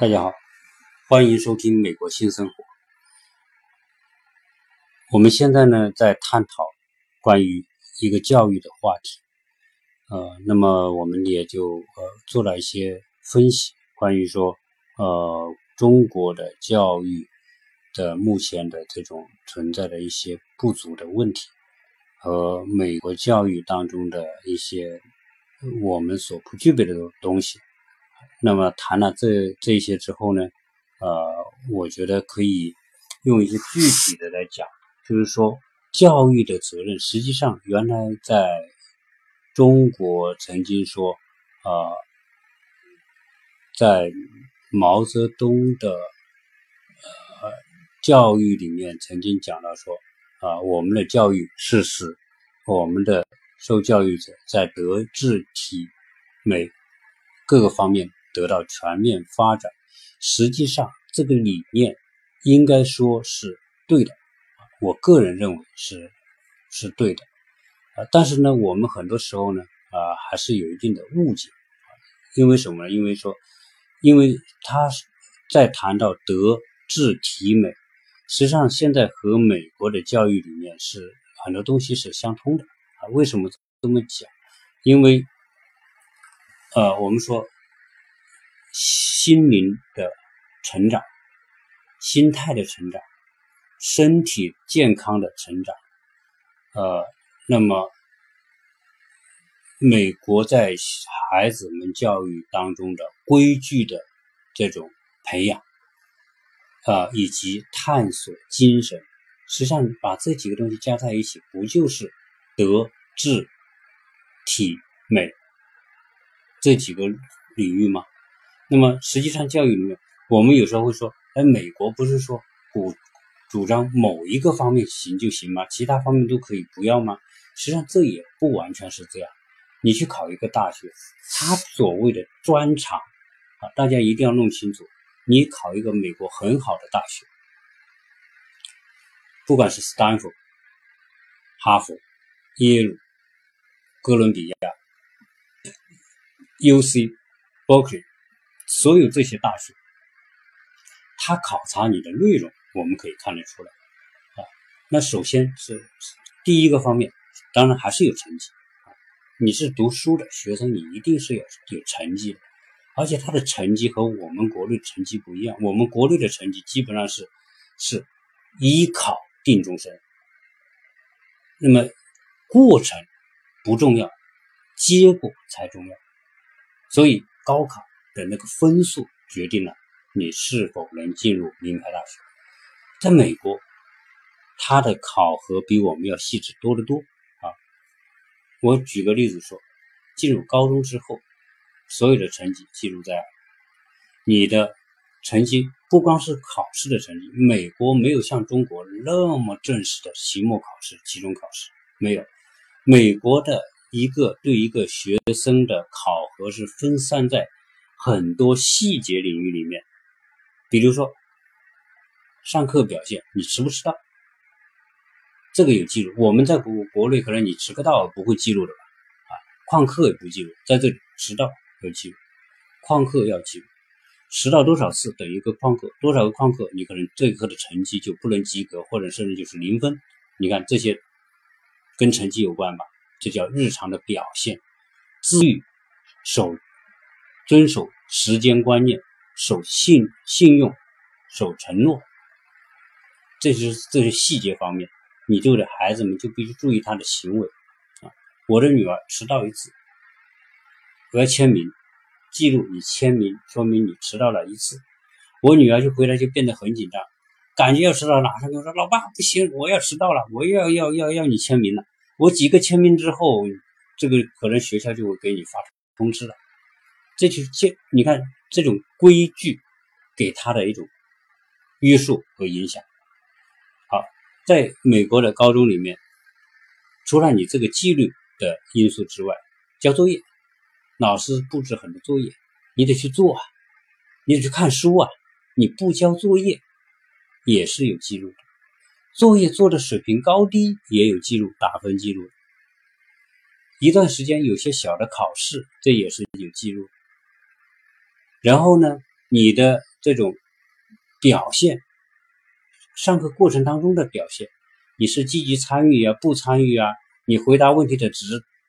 大家好，欢迎收听《美国新生活》。我们现在呢在探讨关于一个教育的话题，呃，那么我们也就呃做了一些分析，关于说呃中国的教育的目前的这种存在的一些不足的问题，和美国教育当中的一些我们所不具备的东西。那么谈了这这些之后呢，呃，我觉得可以用一些具体的来讲，就是说教育的责任，实际上原来在中国曾经说，呃，在毛泽东的呃教育里面曾经讲到说，啊，我们的教育是使我们的受教育者在德智体美各个方面。得到全面发展，实际上这个理念应该说是对的，我个人认为是是对的，啊，但是呢，我们很多时候呢，啊，还是有一定的误解，因为什么呢？因为说，因为他在谈到德智体美，实际上现在和美国的教育理念是很多东西是相通的啊。为什么这么讲？因为，呃，我们说。心灵的成长、心态的成长、身体健康的成长，呃，那么美国在孩子们教育当中的规矩的这种培养，啊，以及探索精神，实际上把这几个东西加在一起，不就是德、智、体、美这几个领域吗？那么实际上，教育里面，我们有时候会说，哎，美国不是说主主张某一个方面行就行吗？其他方面都可以不要吗？实际上这也不完全是这样。你去考一个大学，他所谓的专长啊，大家一定要弄清楚。你考一个美国很好的大学，不管是斯坦福、哈佛、耶鲁、哥伦比亚、U.C.、Berkeley。所有这些大学，他考察你的内容，我们可以看得出来啊。那首先是第一个方面，当然还是有成绩。你是读书的学生，你一定是有有成绩的，而且他的成绩和我们国内成绩不一样。我们国内的成绩基本上是是依考定终身，那么过程不重要，结果才重要。所以高考。的那个分数决定了你是否能进入名牌大学。在美国，它的考核比我们要细致多得多啊！我举个例子说，进入高中之后，所有的成绩记录在你的成绩，不光是考试的成绩。美国没有像中国那么正式的期末考试、期中考试，没有。美国的一个对一个学生的考核是分散在。很多细节领域里面，比如说上课表现，你迟不迟到，这个有记录。我们在国国内可能你迟个到不会记录的吧？啊，旷课也不记录，在这里迟到要记录，旷课要记录，迟到多少次等于一个旷课，多少个旷课，你可能这一课的成绩就不能及格，或者甚至就是零分。你看这些跟成绩有关吧？这叫日常的表现，自律守。遵守时间观念，守信信用，守承诺，这是这些细节方面，你对的孩子们就必须注意他的行为啊。我的女儿迟到一次，我要签名记录，你签名说明你迟到了一次，我女儿就回来就变得很紧张，感觉要迟到了，马上跟我说：“老爸不行，我要迟到了，我要要要要你签名了。”我几个签名之后，这个可能学校就会给你发通知了。这就是这，你看这种规矩给他的一种约束和影响。好，在美国的高中里面，除了你这个纪律的因素之外，交作业，老师布置很多作业，你得去做啊，你得去看书啊，你不交作业也是有记录的，作业做的水平高低也有记录，打分记录。一段时间有些小的考试，这也是有记录。然后呢，你的这种表现，上课过程当中的表现，你是积极参与啊，不参与啊，你回答问题的质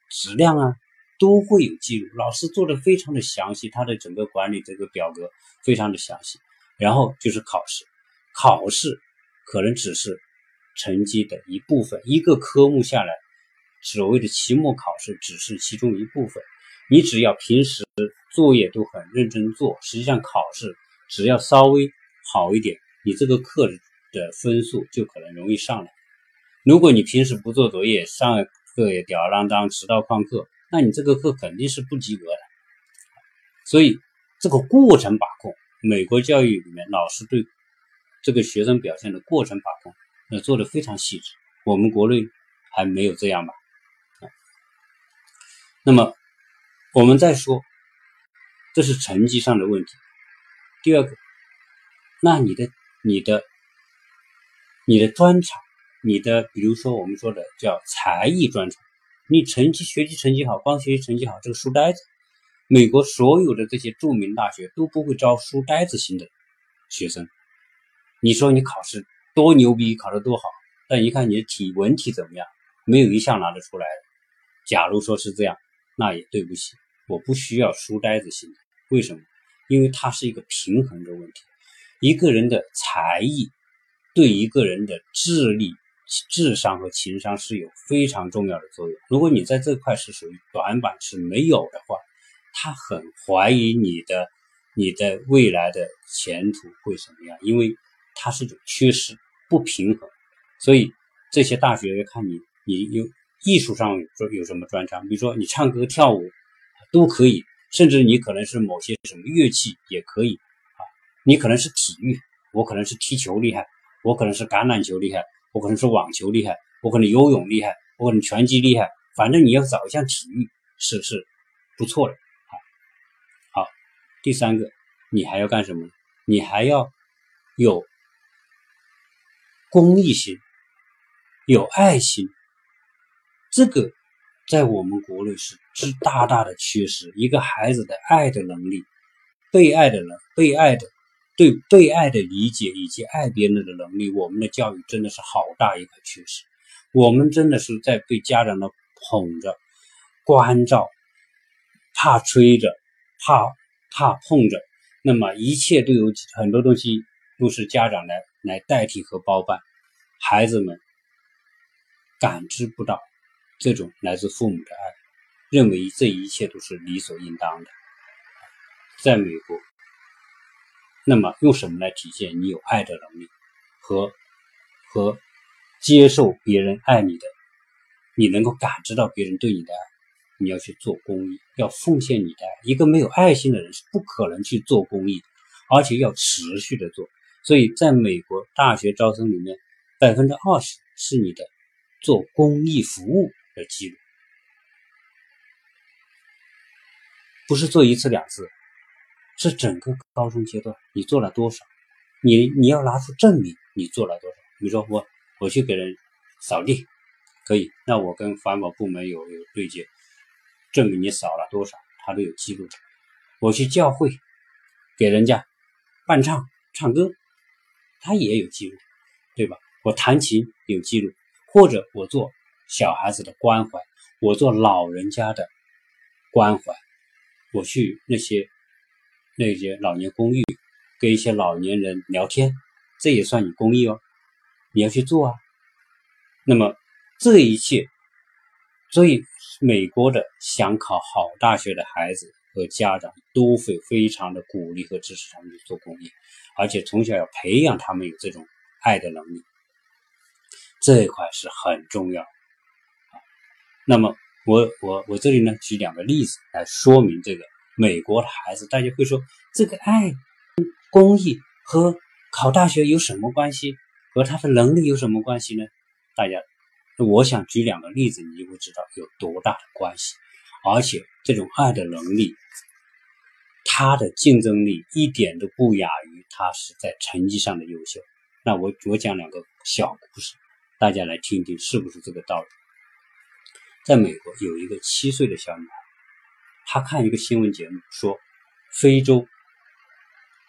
质量啊，都会有记录。老师做的非常的详细，他的整个管理这个表格非常的详细。然后就是考试，考试可能只是成绩的一部分，一个科目下来，所谓的期末考试只是其中一部分。你只要平时作业都很认真做，实际上考试只要稍微好一点，你这个课的分数就可能容易上来。如果你平时不做作业，上课也吊儿郎当，迟到旷课，那你这个课肯定是不及格的。所以这个过程把控，美国教育里面老师对这个学生表现的过程把控，那做的非常细致。我们国内还没有这样吧？那么。我们再说，这是成绩上的问题。第二个，那你的、你的、你的专长，你的，比如说我们说的叫才艺专长，你成绩学习成绩好，光学习成绩好，这个书呆子，美国所有的这些著名大学都不会招书呆子型的学生。你说你考试多牛逼，考得多好，但一看你的体文体怎么样，没有一项拿得出来的。假如说是这样。那也对不起，我不需要书呆子型的。为什么？因为它是一个平衡的问题。一个人的才艺对一个人的智力、智商和情商是有非常重要的作用。如果你在这块是属于短板是没有的话，他很怀疑你的你的未来的前途会什么样，因为它是种缺失、不平衡。所以这些大学要看你，你有。艺术上说有什么专长？比如说你唱歌跳舞都可以，甚至你可能是某些什么乐器也可以啊。你可能是体育，我可能是踢球厉害，我可能是橄榄球厉害，我可能是网球厉害，我可能游泳厉害，我可能拳击厉害。反正你要找一项体育是是不错的啊。好，第三个你还要干什么？你还要有公益心，有爱心。这个在我们国内是是大大的缺失。一个孩子的爱的能力，被爱的人，被爱的，对被爱的理解以及爱别人的能力，我们的教育真的是好大一个缺失。我们真的是在被家长的捧着、关照，怕吹着，怕怕碰着，那么一切都有很多东西都是家长来来代替和包办，孩子们感知不到。这种来自父母的爱，认为这一切都是理所应当的。在美国，那么用什么来体现你有爱的能力和和接受别人爱你的？你能够感知到别人对你的爱，你要去做公益，要奉献你的爱。一个没有爱心的人是不可能去做公益，而且要持续的做。所以，在美国大学招生里面，百分之二十是你的做公益服务。的记录不是做一次两次，是整个高中阶段你做了多少？你你要拿出证明你做了多少。比如说我我去给人扫地，可以，那我跟环保部门有有对接，证明你扫了多少，他都有记录。我去教会给人家伴唱唱歌，他也有记录，对吧？我弹琴有记录，或者我做。小孩子的关怀，我做老人家的关怀，我去那些那些老年公寓，跟一些老年人聊天，这也算你公益哦，你要去做啊。那么这一切，所以美国的想考好大学的孩子和家长都会非常的鼓励和支持他们去做公益，而且从小要培养他们有这种爱的能力，这一块是很重要。那么我我我这里呢举两个例子来说明这个美国的孩子，大家会说这个爱公益和考大学有什么关系？和他的能力有什么关系呢？大家，我想举两个例子，你就会知道有多大的关系。而且这种爱的能力，他的竞争力一点都不亚于他是在成绩上的优秀。那我我讲两个小故事，大家来听听是不是这个道理？在美国有一个七岁的小女孩，她看一个新闻节目，说非洲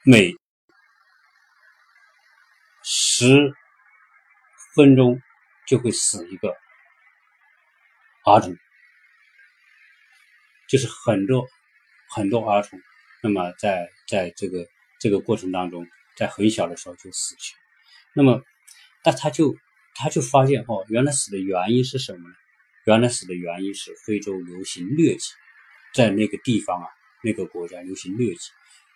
每十分钟就会死一个儿童，就是很多很多儿童，那么在在这个这个过程当中，在很小的时候就死去，那么，但他就他就发现哦，原来死的原因是什么呢？原来死的原因是非洲流行疟疾，在那个地方啊，那个国家流行疟疾，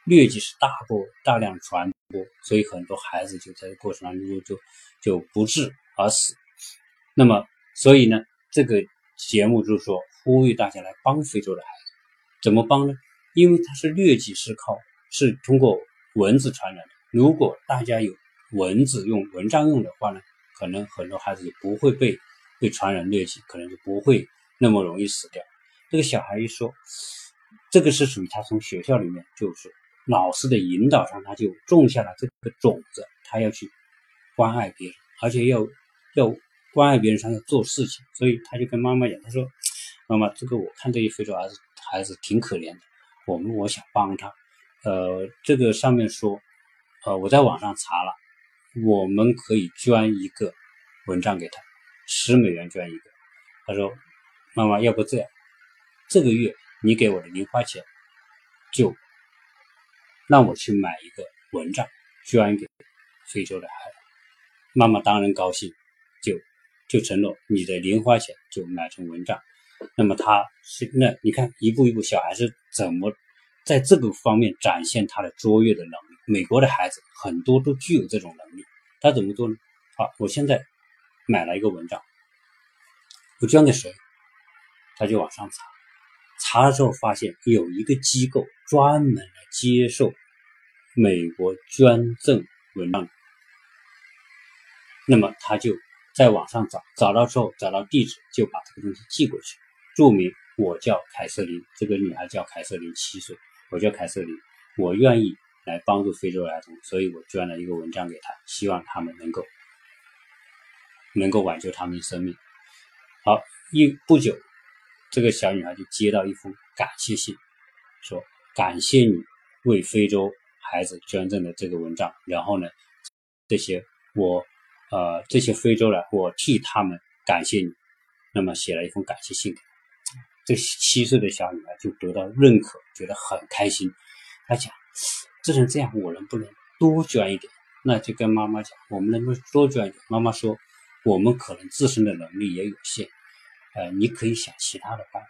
疟疾是大波大量传播，所以很多孩子就在过程当中就就就不治而死。那么，所以呢，这个节目就是说呼吁大家来帮非洲的孩子，怎么帮呢？因为它是疟疾是靠是通过蚊子传染的，如果大家有蚊子用蚊帐用的话呢，可能很多孩子就不会被。被传染疟疾，可能就不会那么容易死掉。这个小孩一说，这个是属于他从学校里面，就是老师的引导上，他就种下了这个种子，他要去关爱别人，而且要要关爱别人，他要做事情。所以他就跟妈妈讲，他说：“妈妈，这个我看这些非洲孩子孩子挺可怜的，我们我想帮他。呃，这个上面说，呃，我在网上查了，我们可以捐一个蚊帐给他。”十美元捐一个，他说：“妈妈，要不这样，这个月你给我的零花钱，就让我去买一个蚊帐，捐给非洲的孩子。”妈妈当然高兴，就就承诺你的零花钱就买成蚊帐。那么他是那你看一步一步，小孩子怎么在这个方面展现他的卓越的能力？美国的孩子很多都具有这种能力，他怎么做呢？好，我现在。买了一个蚊帐，我捐给谁？他就往上查，查了之后发现有一个机构专门来接受美国捐赠蚊帐，那么他就在网上找，找到之后找到地址，就把这个东西寄过去，注明我叫凯瑟琳，这个女孩叫凯瑟琳，七岁，我叫凯瑟琳，我愿意来帮助非洲儿童，所以我捐了一个蚊帐给他，希望他们能够。能够挽救他们的生命。好，一不久，这个小女孩就接到一封感谢信，说感谢你为非洲孩子捐赠的这个蚊帐。然后呢，这些我呃这些非洲人，我替他们感谢你。那么写了一封感谢信给这七岁的小女孩就得到认可，觉得很开心。她讲，这成这样，我能不能多捐一点？那就跟妈妈讲，我们能不能多捐一点？妈妈说。我们可能自身的能力也有限，呃，你可以想其他的办法。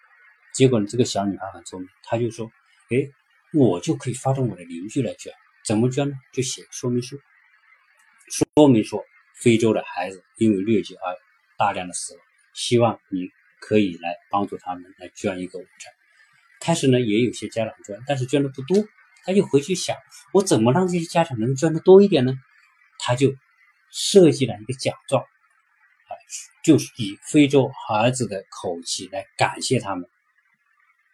结果呢，这个小女孩很聪明，她就说：“哎，我就可以发动我的邻居来捐，怎么捐呢？就写说明书，说明说非洲的孩子因为疟疾而大量的死亡，希望你可以来帮助他们来捐一个午餐。开始呢，也有些家长捐，但是捐的不多，他就回去想，我怎么让这些家长能捐的多一点呢？他就设计了一个奖状。就是以非洲孩子的口气来感谢他们，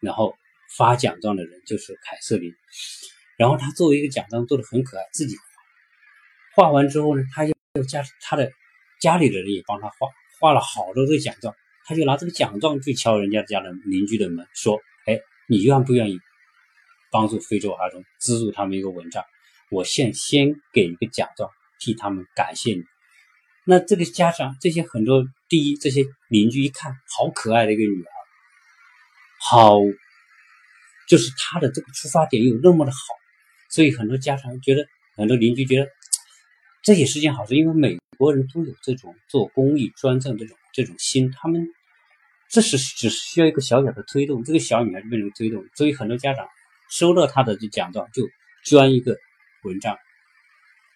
然后发奖状的人就是凯瑟琳，然后他作为一个奖状做的很可爱，自己画，画完之后呢，他又又加他的家里的人也帮他画，画了好多个奖状，他就拿这个奖状去敲人家家的邻居的门，说：“哎，你愿不愿意帮助非洲儿童，资助他们一个蚊帐？我先先给一个奖状，替他们感谢你。”那这个家长，这些很多第一，这些邻居一看，好可爱的一个女儿，好，就是她的这个出发点有那么的好，所以很多家长觉得，很多邻居觉得这也是件好事，因为美国人都有这种做公益捐赠这种这种心，他们这是只需要一个小小的推动，这个小女孩就变成推动，所以很多家长收到她的这奖状就捐一个蚊帐，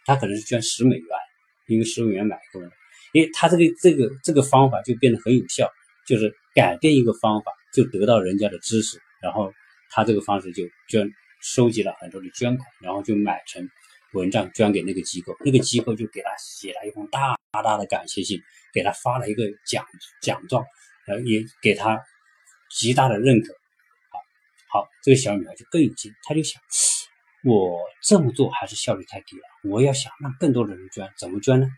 他可能是捐十美元。因为十五元买过来，因为他这个这个这个方法就变得很有效，就是改变一个方法就得到人家的支持，然后他这个方式就捐收集了很多的捐款，然后就买成蚊帐捐给那个机构，那个机构就给他写了一封大大的感谢信，给他发了一个奖奖状，呃，也给他极大的认可。好，好，这个小女孩就更有劲，她就想。我这么做还是效率太低了，我要想让更多的人捐，怎么捐呢？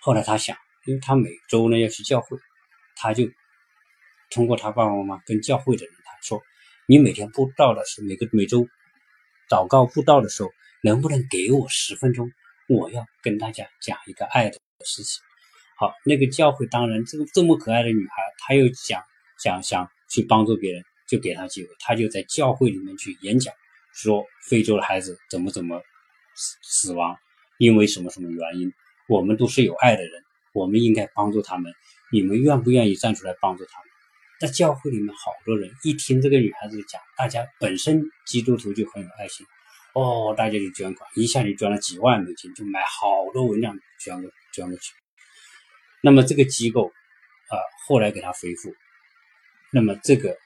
后来他想，因为他每周呢要去教会，他就通过他爸爸妈妈跟教会的人谈说：“你每天布道的时候，每个每周祷告布道的时候，能不能给我十分钟，我要跟大家讲一个爱的事情。好，那个教会当然这个这么可爱的女孩，她又想想想去帮助别人，就给她机会，她就在教会里面去演讲，说非洲的孩子怎么怎么死死亡，因为什么什么原因，我们都是有爱的人，我们应该帮助他们，你们愿不愿意站出来帮助他们？在教会里面，好多人一听这个女孩子讲，大家本身基督徒就很有爱心，哦，大家就捐款，一下就捐了几万美金，就买好多文章捐过捐过去。那么这个机构啊，后来给他回复，那么这个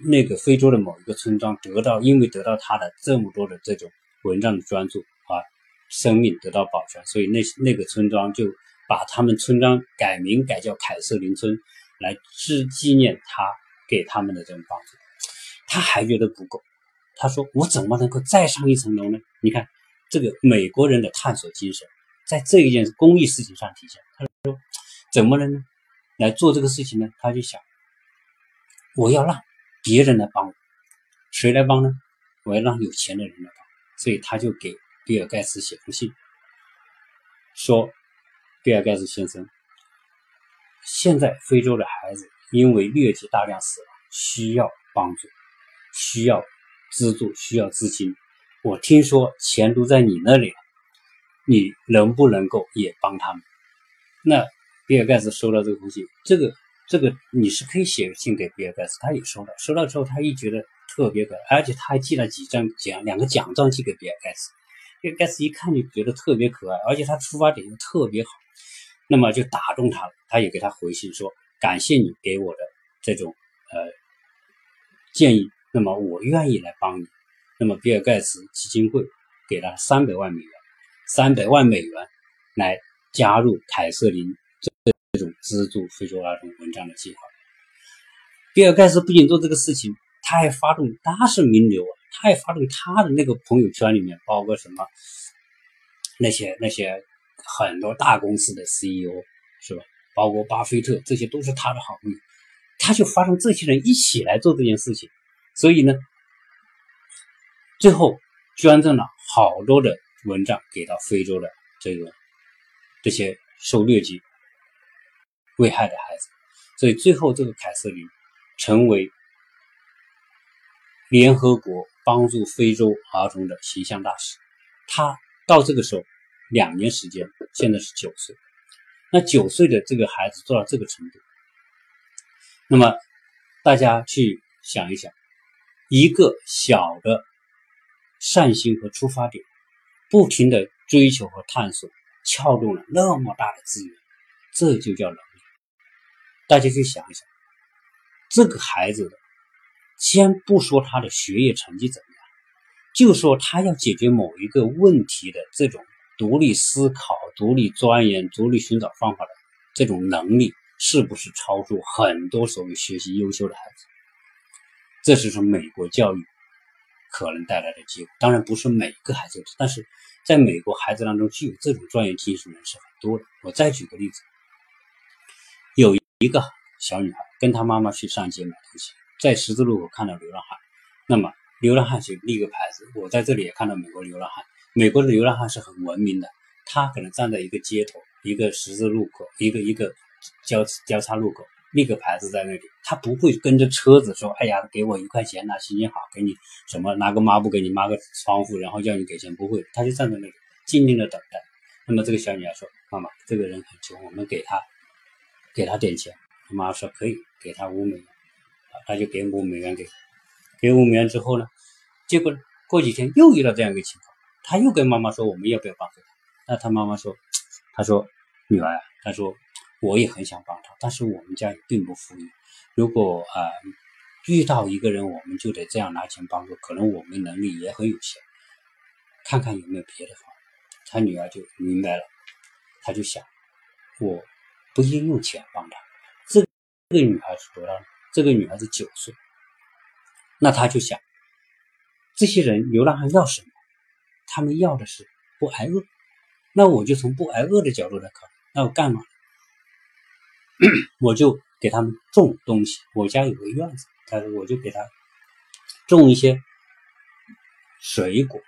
那个非洲的某一个村庄得到，因为得到他的这么多的这种文章的捐助啊，生命得到保全，所以那那个村庄就把他们村庄改名改叫凯瑟琳村。来致纪念他给他们的这种帮助，他还觉得不够。他说：“我怎么能够再上一层楼呢？”你看，这个美国人的探索精神，在这一件公益事情上体现。他说：“怎么能？来做这个事情呢？”他就想：“我要让别人来帮我，谁来帮呢？我要让有钱的人来帮。”所以他就给比尔盖茨写封信，说：“比尔盖茨先生。”现在非洲的孩子因为疟疾大量死亡，需要帮助，需要资助，需要资金。我听说钱都在你那里了，你能不能够也帮他们？那比尔盖茨收到这个封信，这个这个你是可以写信给比尔盖茨，他也收到。收到之后，他一觉得特别可爱，而且他还寄了几张奖，两个奖状寄给比尔盖茨。比尔盖茨一看就觉得特别可爱，而且他出发点又特别好。那么就打动他了，他也给他回信说：“感谢你给我的这种呃建议，那么我愿意来帮你。”那么比尔盖茨基金会给了三百万美元，三百万美元来加入凯瑟琳资助非洲儿童文章的计划。比尔盖茨不仅做这个事情，他还发动，他是名流啊，他还发动他的那个朋友圈里面，包括什么那些那些。很多大公司的 CEO 是吧？包括巴菲特，这些都是他的好朋友。他就发动这些人一起来做这件事情，所以呢，最后捐赠了好多的蚊帐给到非洲的这个这些受疟疾危害的孩子。所以最后这个凯瑟琳成为联合国帮助非洲儿童的形象大使。他到这个时候。两年时间，现在是九岁。那九岁的这个孩子做到这个程度，那么大家去想一想，一个小的善心和出发点，不停的追求和探索，撬动了那么大的资源，这就叫能力。大家去想一想，这个孩子，先不说他的学业成绩怎么样，就说他要解决某一个问题的这种。独立思考、独立钻研、独立寻找方法的这种能力，是不是超出很多所谓学习优秀的孩子？这是从美国教育可能带来的机会。当然不是每个孩子，但是在美国孩子当中具有这种专业精神的人是很多的。我再举个例子，有一个小女孩跟她妈妈去上街买东西，在十字路口看到流浪汉，那么流浪汉就立个牌子，我在这里也看到美国流浪汉。美国的流浪汉是很文明的，他可能站在一个街头、一个十字路口、一个一个交交叉路口，立个牌子在那里，他不会跟着车子说：“哎呀，给我一块钱呐，心情好，给你什么拿个抹布给你抹个窗户，然后叫你给钱。”不会，他就站在那里静静的等待。那么这个小女孩说：“妈妈，这个人很穷，我们给他给他点钱。”他妈说：“可以，给他五美元。”，他就给五美元给，给五美元之后呢，结果过几天又遇到这样一个情况。他又跟妈妈说：“我们要不要帮助他？”那他妈妈说：“他说女儿啊，他说我也很想帮他，但是我们家也并不富裕。如果啊遇到一个人，我们就得这样拿钱帮助，可能我们能力也很有限，看看有没有别的方法。”他女儿就明白了，他就想：我不应用钱帮他。这个女孩是多大？这个女孩子九岁。那他就想：这些人流浪汉要什么？他们要的是不挨饿，那我就从不挨饿的角度来考虑，那我干嘛？我就给他们种东西。我家有个院子，他说我就给他种一些水果、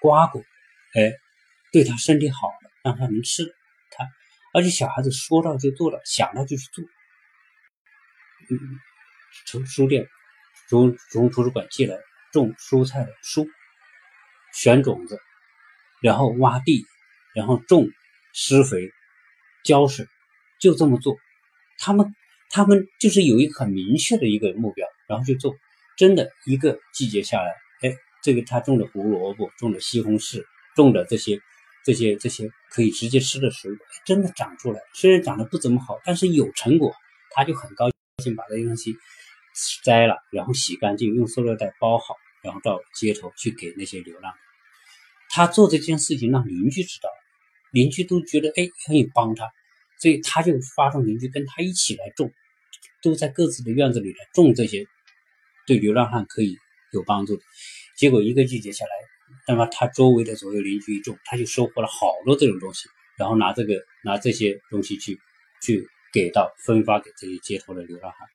瓜果，哎，对他身体好的，让他能吃，他而且小孩子说到就做到，想到就去做。嗯，从书店，从从图书馆借来种蔬菜的书，选种子，然后挖地，然后种，施肥，浇水，就这么做。他们他们就是有一个很明确的一个目标，然后去做。真的一个季节下来，哎，这个他种的胡萝卜，种的西红柿，种的这些这些这些可以直接吃的水果，真的长出来。虽然长得不怎么好，但是有成果，他就很高兴，把这些东西摘了，然后洗干净，用塑料袋包好，然后到街头去给那些流浪。他做这件事情让邻居知道，邻居都觉得哎可以帮他，所以他就发动邻居跟他一起来种，都在各自的院子里来种这些。对流浪汉可以有帮助，结果一个季节下来，那么他周围的左右邻居一种，他就收获了好多这种东西，然后拿这个拿这些东西去去给到分发给这些街头的流浪汉，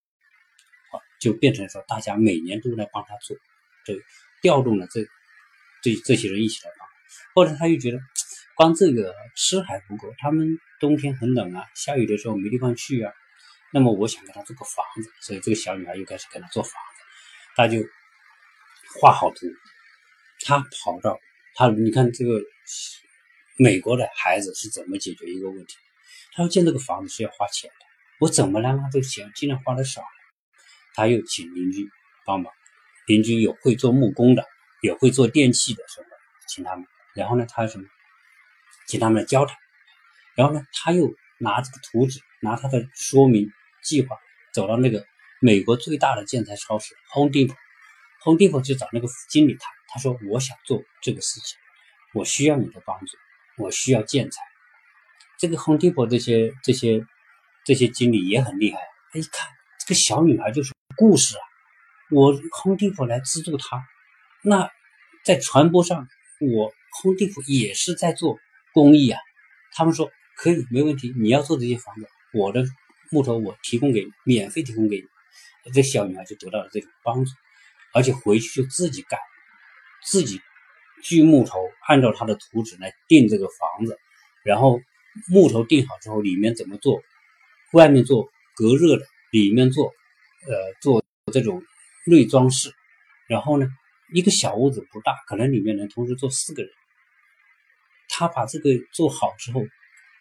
好，就变成说大家每年都来帮他做，这调动了这这这些人一起来帮。后来他又觉得光这个吃还不够，他们冬天很冷啊，下雨的时候没地方去啊，那么我想给他做个房子，所以这个小女孩又开始给他做房子。他就画好图，他跑到他，你看这个美国的孩子是怎么解决一个问题？他说建这个房子是要花钱的，我怎么能让这个钱尽量花的少？他又请邻居帮忙，邻居有会做木工的，也会做电器的什么，请他们。然后呢，他什么？请他们来教他。然后呢，他又拿这个图纸，拿他的说明计划，走到那个。美国最大的建材超市 Home Depot，Home Depot 就找那个经理谈，他说我想做这个事情，我需要你的帮助，我需要建材。这个 Home Depot 这些这些这些经理也很厉害，他一看这个小女孩就是故事啊，我 Home Depot 来资助她，那在传播上我 Home Depot 也是在做公益啊。他们说可以没问题，你要做这些房子，我的木头我提供给你，免费提供给你。这小女孩就得到了这种帮助，而且回去就自己干，自己锯木头，按照他的图纸来定这个房子，然后木头定好之后，里面怎么做？外面做隔热的，里面做呃做这种内装饰，然后呢，一个小屋子不大，可能里面能同时坐四个人。他把这个做好之后，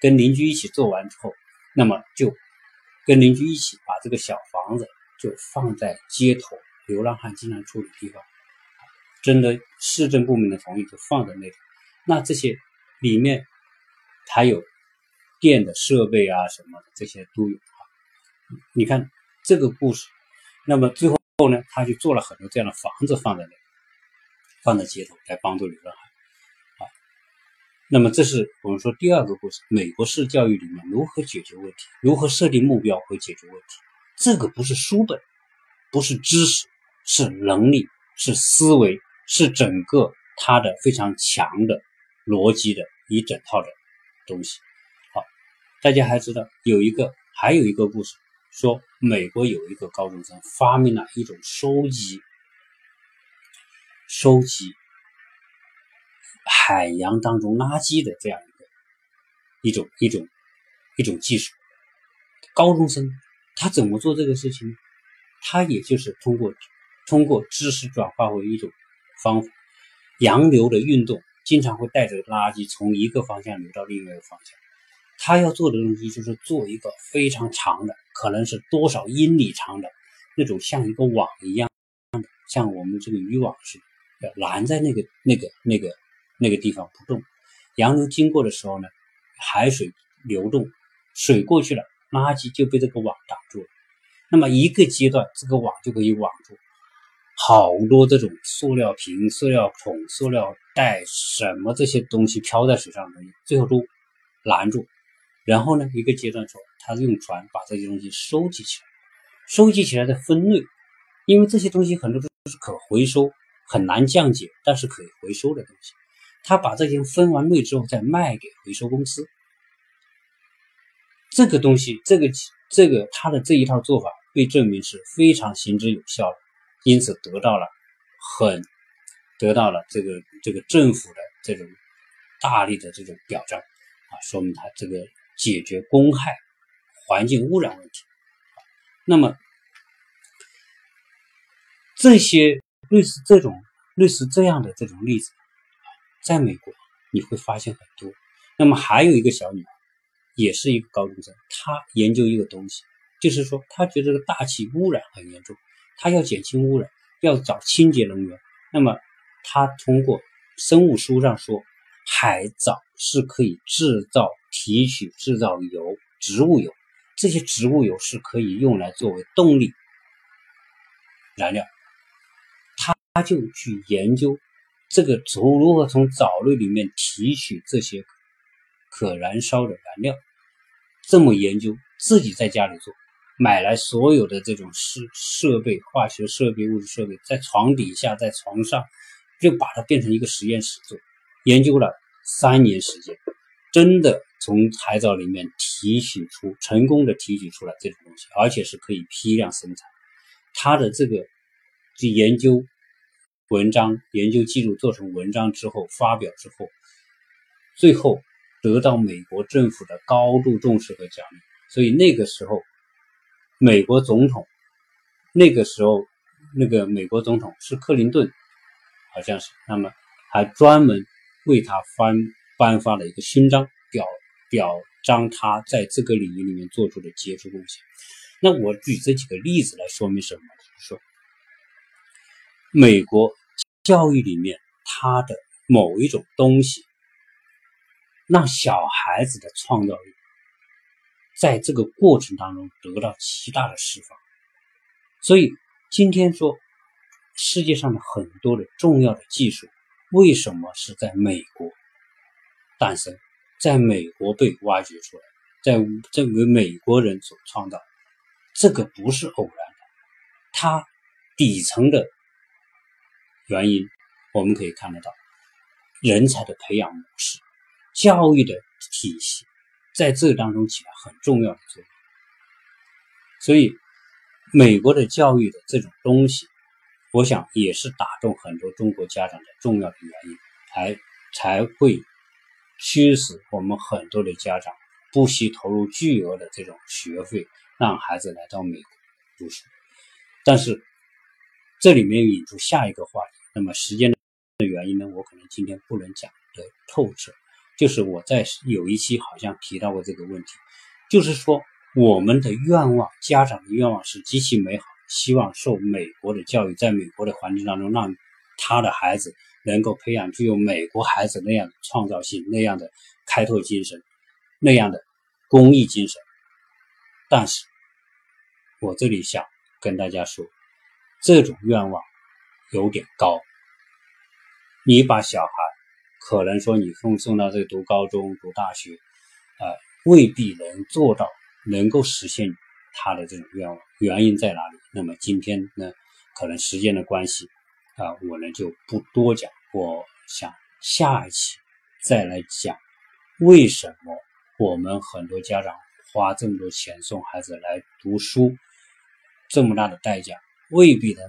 跟邻居一起做完之后，那么就跟邻居一起把这个小房子。就放在街头，流浪汉经常住的地方，征得市政部门的同意，就放在那里。那这些里面还有电的设备啊什么的，这些都有啊。你看这个故事，那么最后呢，他就做了很多这样的房子放在那里，放在街头来帮助流浪汉啊。那么这是我们说第二个故事：美国式教育里面如何解决问题，如何设定目标和解决问题。这个不是书本，不是知识，是能力，是思维，是整个他的非常强的逻辑的一整套的东西。好，大家还知道有一个，还有一个故事，说美国有一个高中生发明了一种收集收集海洋当中垃圾的这样一个一种一种一种技术，高中生。他怎么做这个事情？他也就是通过通过知识转化为一种方法。洋流的运动经常会带着垃圾从一个方向流到另外一个方向。他要做的东西就是做一个非常长的，可能是多少英里长的那种像一个网一样的，像我们这个渔网似的，拦在那个那个那个那个地方不动。洋流经过的时候呢，海水流动，水过去了。垃圾就被这个网挡住了，那么一个阶段，这个网就可以网住好多这种塑料瓶、塑料桶、塑料袋什么这些东西漂在水上的东西，最后都拦住。然后呢，一个阶段说，他用船把这些东西收集起来，收集起来再分类，因为这些东西很多都是可回收、很难降解，但是可以回收的东西。他把这些分完类之后，再卖给回收公司。这个东西，这个这个他的这一套做法被证明是非常行之有效的，因此得到了很得到了这个这个政府的这种大力的这种表彰啊，说明他这个解决公害、环境污染问题。那么这些类似这种类似这样的这种例子，在美国你会发现很多。那么还有一个小女孩，也是一个高中生，她研究一个东西，就是说她觉得这个大气污染很严重，他要减轻污染，要找清洁能源。那么他通过生物书上说，海藻是可以制造提取制造油，植物油，这些植物油是可以用来作为动力燃料。他就去研究这个从如何从藻类里面提取这些。可燃烧的燃料，这么研究，自己在家里做，买来所有的这种设设备、化学设备、物质设备，在床底下，在床上，就把它变成一个实验室做，研究了三年时间，真的从海藻里面提取出，成功的提取出来这种东西，而且是可以批量生产。他的这个就研究文章、研究记录做成文章之后发表之后，最后。得到美国政府的高度重视和奖励，所以那个时候，美国总统，那个时候那个美国总统是克林顿，好像是，那么还专门为他颁颁发了一个勋章，表表彰他在这个领域里面做出的杰出贡献。那我举这几个例子来说明什么？就是说，美国教育里面它的某一种东西。让小孩子的创造力在这个过程当中得到极大的释放，所以今天说世界上的很多的重要的技术，为什么是在美国诞生，在美国被挖掘出来，在这个美国人所创造，这个不是偶然的，它底层的原因我们可以看得到，人才的培养模式。教育的体系在这当中起了很重要的作用，所以美国的教育的这种东西，我想也是打动很多中国家长的重要的原因，才才会驱使我们很多的家长不惜投入巨额的这种学费，让孩子来到美国读书。但是这里面引出下一个话题，那么时间的原因呢，我可能今天不能讲的透彻。就是我在有一期好像提到过这个问题，就是说我们的愿望，家长的愿望是极其美好，希望受美国的教育，在美国的环境当中，让他的孩子能够培养具有美国孩子那样的创造性、那样的开拓精神、那样的公益精神。但是，我这里想跟大家说，这种愿望有点高，你把小孩。可能说你送送到这读高中、读大学，啊，未必能做到，能够实现他的这种愿望。原因在哪里？那么今天呢，可能时间的关系，啊，我呢就不多讲。我想下一期再来讲，为什么我们很多家长花这么多钱送孩子来读书，这么大的代价，未必能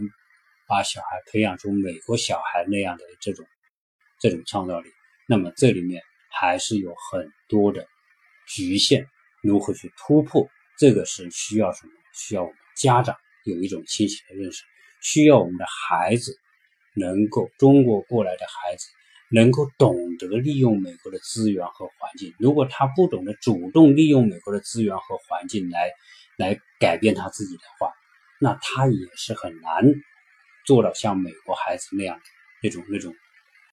把小孩培养出美国小孩那样的这种。这种创造力，那么这里面还是有很多的局限，如何去突破？这个是需要什么？需要我们家长有一种清醒的认识，需要我们的孩子能够中国过来的孩子能够懂得利用美国的资源和环境。如果他不懂得主动利用美国的资源和环境来来改变他自己的话，那他也是很难做到像美国孩子那样那种那种。